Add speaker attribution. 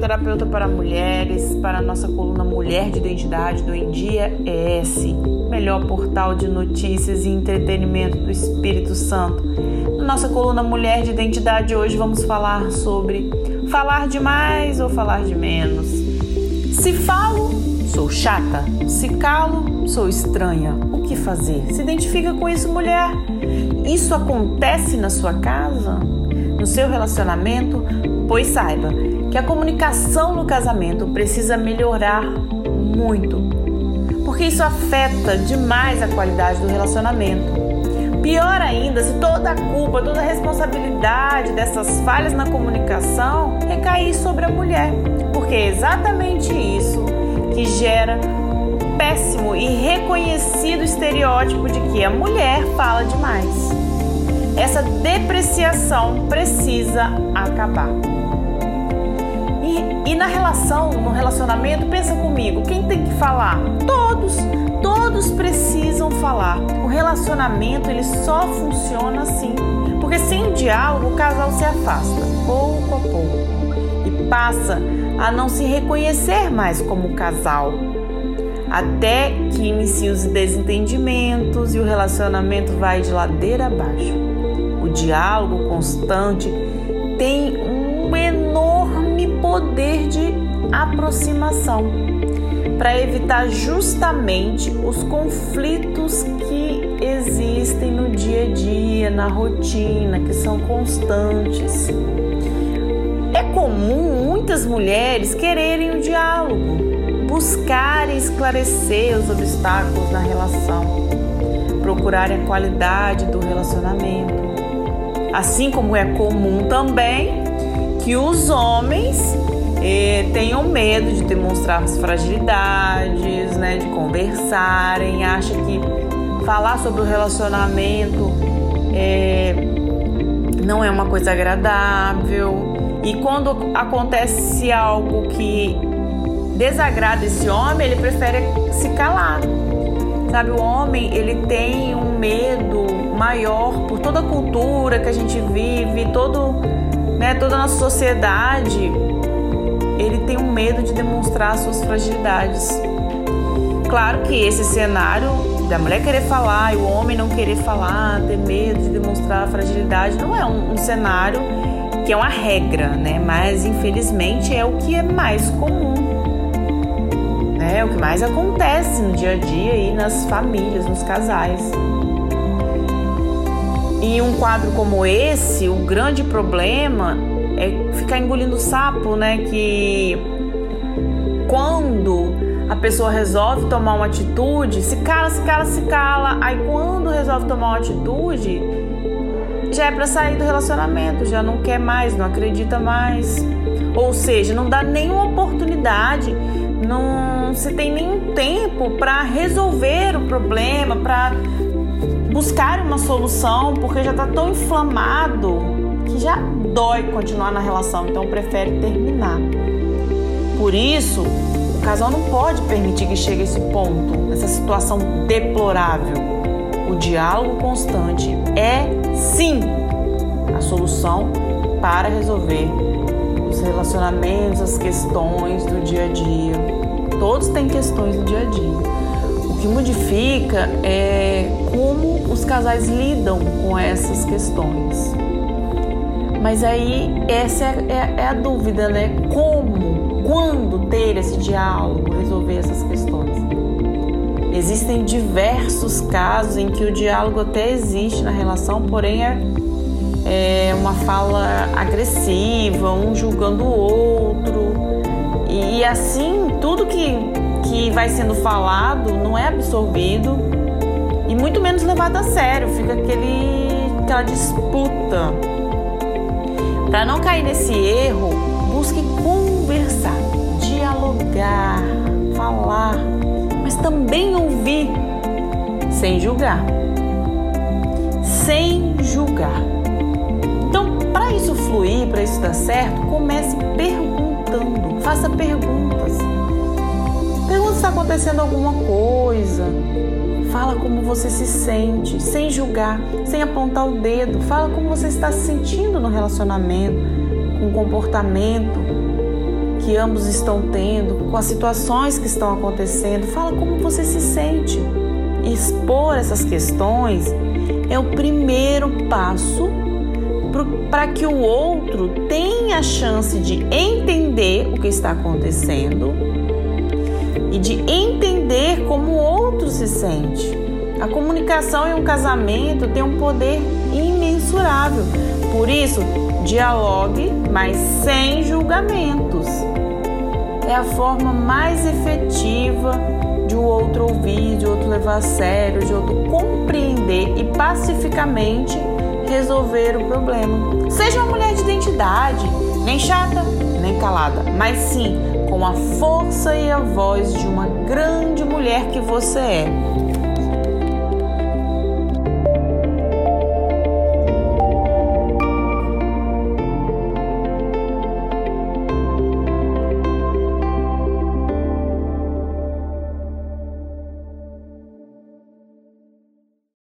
Speaker 1: terapeuta para mulheres, para a nossa coluna Mulher de Identidade do Endia ES, melhor portal de notícias e entretenimento do Espírito Santo. Na nossa coluna Mulher de Identidade hoje vamos falar sobre falar demais ou falar de menos. Se falo, sou chata. Se calo, sou estranha. O que fazer? Se identifica com isso, mulher? Isso acontece na sua casa? No seu relacionamento? Pois saiba que a comunicação no casamento precisa melhorar muito, porque isso afeta demais a qualidade do relacionamento. Pior ainda, se toda a culpa, toda a responsabilidade dessas falhas na comunicação recair sobre a mulher, porque é exatamente isso que gera o péssimo e reconhecido estereótipo de que a mulher fala demais. Essa depreciação precisa acabar. E, e na relação, no relacionamento, pensa comigo, quem tem que falar? Todos, todos precisam falar. O relacionamento ele só funciona assim, porque sem diálogo o casal se afasta pouco a pouco e passa a não se reconhecer mais como casal. Até que inicie os desentendimentos e o relacionamento vai de ladeira abaixo. O diálogo constante tem um enorme poder de aproximação para evitar justamente os conflitos que existem no dia a dia, na rotina, que são constantes. É comum muitas mulheres quererem o diálogo, buscarem esclarecer os obstáculos na relação, procurarem a qualidade do relacionamento. Assim como é comum também que os homens eh, tenham medo de demonstrar as fragilidades, né, de conversarem, acha que falar sobre o relacionamento eh, não é uma coisa agradável. E quando acontece algo que desagrada esse homem, ele prefere se calar. Sabe, o homem ele tem um medo maior por toda a cultura que a gente vive, todo, né, toda a nossa sociedade ele tem um medo de demonstrar suas fragilidades. Claro que esse cenário da mulher querer falar e o homem não querer falar, ter medo de demonstrar a fragilidade, não é um, um cenário que é uma regra, né? Mas infelizmente é o que é mais comum. Né? É o que mais acontece no dia a dia e nas famílias, nos casais. E um quadro como esse, o grande problema é ficar engolindo sapo, né? Que quando a pessoa resolve tomar uma atitude, se cala, se cala, se cala. Aí quando resolve tomar uma atitude, já é para sair do relacionamento, já não quer mais, não acredita mais. Ou seja, não dá nenhuma oportunidade, não se tem nenhum tempo para resolver o problema, para buscar uma solução, porque já está tão inflamado que já dói continuar na relação, então prefere terminar. Por isso, o casal não pode permitir que chegue a esse ponto, essa situação deplorável. O diálogo constante é sim a solução para resolver os relacionamentos, as questões do dia a dia. Todos têm questões do dia a dia. Que modifica é como os casais lidam com essas questões. Mas aí essa é, é, é, a dúvida, né? Como, quando ter esse diálogo, resolver essas questões? Existem diversos casos em que o diálogo até existe na relação, porém é, é uma fala agressiva, um julgando o outro. E assim, tudo que, que vai sendo falado não é absorvido e muito menos levado a sério, fica aquele, aquela disputa para não cair nesse erro, busque conversar, dialogar, falar, mas também ouvir, sem julgar. Sem julgar. Então, para isso fluir, para isso dar certo, comece perguntando, faça perguntas. Acontecendo alguma coisa, Fala como você se sente, sem julgar, sem apontar o dedo. Fala como você está se sentindo no relacionamento, com o comportamento, que ambos estão tendo, com as situações que estão acontecendo. Fala como você se sente. Expor essas questões é o primeiro passo para que o outro tenha a chance de entender o que está acontecendo e de entender como o outro se sente. A comunicação em um casamento tem um poder imensurável. Por isso, dialogue, mas sem julgamentos. É a forma mais efetiva de o outro ouvir, de o outro levar a sério, de o outro compreender e pacificamente resolver o problema. Seja uma mulher de identidade, nem chata, nem calada, mas sim com a força e a voz de uma grande mulher que você é.